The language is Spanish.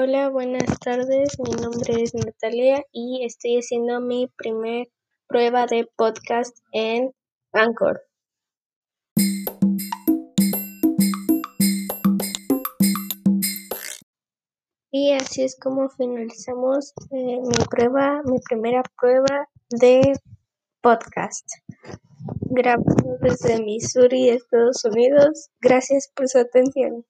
Hola, buenas tardes. Mi nombre es Natalia y estoy haciendo mi primer prueba de podcast en Anchor. Y así es como finalizamos eh, mi prueba, mi primera prueba de podcast. Grabado desde Missouri, Estados Unidos. Gracias por su atención.